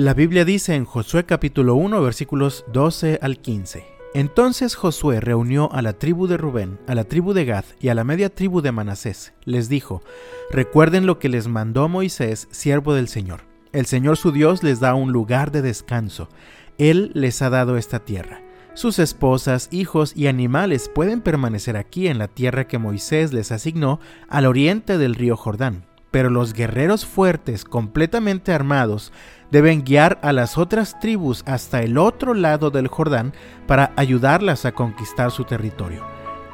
La Biblia dice en Josué capítulo 1 versículos 12 al 15. Entonces Josué reunió a la tribu de Rubén, a la tribu de Gad y a la media tribu de Manasés. Les dijo, recuerden lo que les mandó Moisés, siervo del Señor. El Señor su Dios les da un lugar de descanso. Él les ha dado esta tierra. Sus esposas, hijos y animales pueden permanecer aquí en la tierra que Moisés les asignó al oriente del río Jordán pero los guerreros fuertes, completamente armados, deben guiar a las otras tribus hasta el otro lado del Jordán para ayudarlas a conquistar su territorio.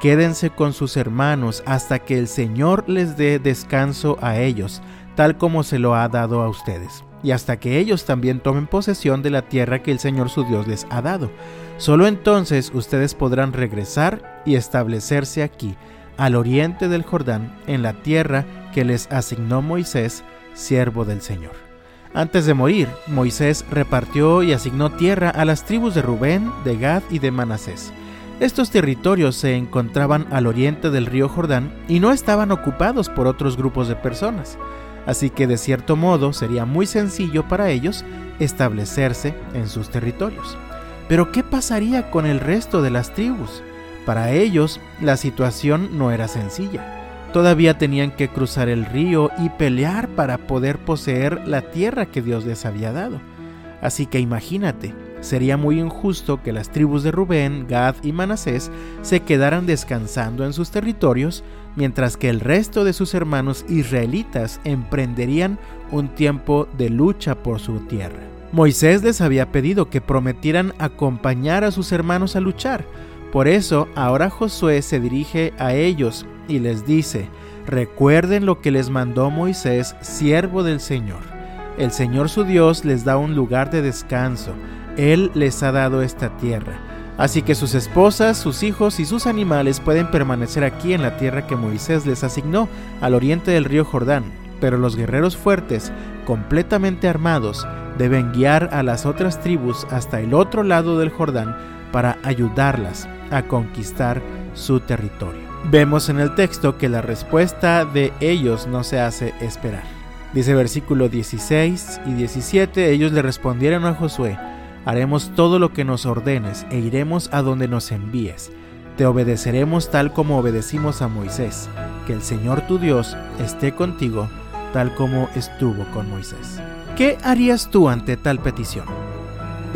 Quédense con sus hermanos hasta que el Señor les dé descanso a ellos, tal como se lo ha dado a ustedes, y hasta que ellos también tomen posesión de la tierra que el Señor su Dios les ha dado. Solo entonces ustedes podrán regresar y establecerse aquí, al oriente del Jordán, en la tierra que les asignó Moisés, siervo del Señor. Antes de morir, Moisés repartió y asignó tierra a las tribus de Rubén, de Gad y de Manasés. Estos territorios se encontraban al oriente del río Jordán y no estaban ocupados por otros grupos de personas, así que de cierto modo sería muy sencillo para ellos establecerse en sus territorios. Pero ¿qué pasaría con el resto de las tribus? Para ellos la situación no era sencilla. Todavía tenían que cruzar el río y pelear para poder poseer la tierra que Dios les había dado. Así que imagínate, sería muy injusto que las tribus de Rubén, Gad y Manasés se quedaran descansando en sus territorios, mientras que el resto de sus hermanos israelitas emprenderían un tiempo de lucha por su tierra. Moisés les había pedido que prometieran acompañar a sus hermanos a luchar, por eso ahora Josué se dirige a ellos y les dice, recuerden lo que les mandó Moisés, siervo del Señor. El Señor su Dios les da un lugar de descanso, Él les ha dado esta tierra. Así que sus esposas, sus hijos y sus animales pueden permanecer aquí en la tierra que Moisés les asignó al oriente del río Jordán, pero los guerreros fuertes, completamente armados, deben guiar a las otras tribus hasta el otro lado del Jordán para ayudarlas a conquistar su territorio. Vemos en el texto que la respuesta de ellos no se hace esperar. Dice versículo 16 y 17, ellos le respondieron a Josué, haremos todo lo que nos ordenes e iremos a donde nos envíes. Te obedeceremos tal como obedecimos a Moisés. Que el Señor tu Dios esté contigo tal como estuvo con Moisés. ¿Qué harías tú ante tal petición?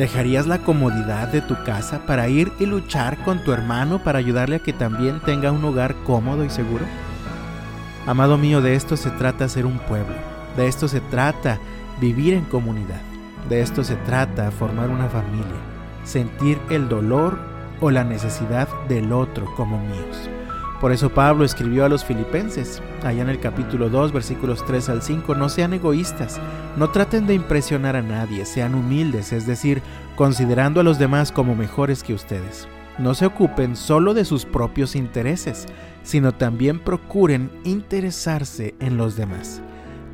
¿Dejarías la comodidad de tu casa para ir y luchar con tu hermano para ayudarle a que también tenga un hogar cómodo y seguro? Amado mío, de esto se trata ser un pueblo, de esto se trata vivir en comunidad, de esto se trata formar una familia, sentir el dolor o la necesidad del otro como míos. Por eso Pablo escribió a los filipenses, allá en el capítulo 2, versículos 3 al 5, no sean egoístas, no traten de impresionar a nadie, sean humildes, es decir, considerando a los demás como mejores que ustedes. No se ocupen solo de sus propios intereses, sino también procuren interesarse en los demás.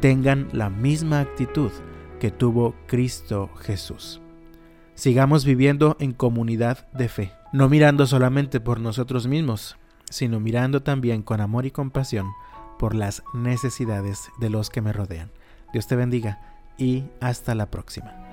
Tengan la misma actitud que tuvo Cristo Jesús. Sigamos viviendo en comunidad de fe, no mirando solamente por nosotros mismos, sino mirando también con amor y compasión por las necesidades de los que me rodean. Dios te bendiga y hasta la próxima.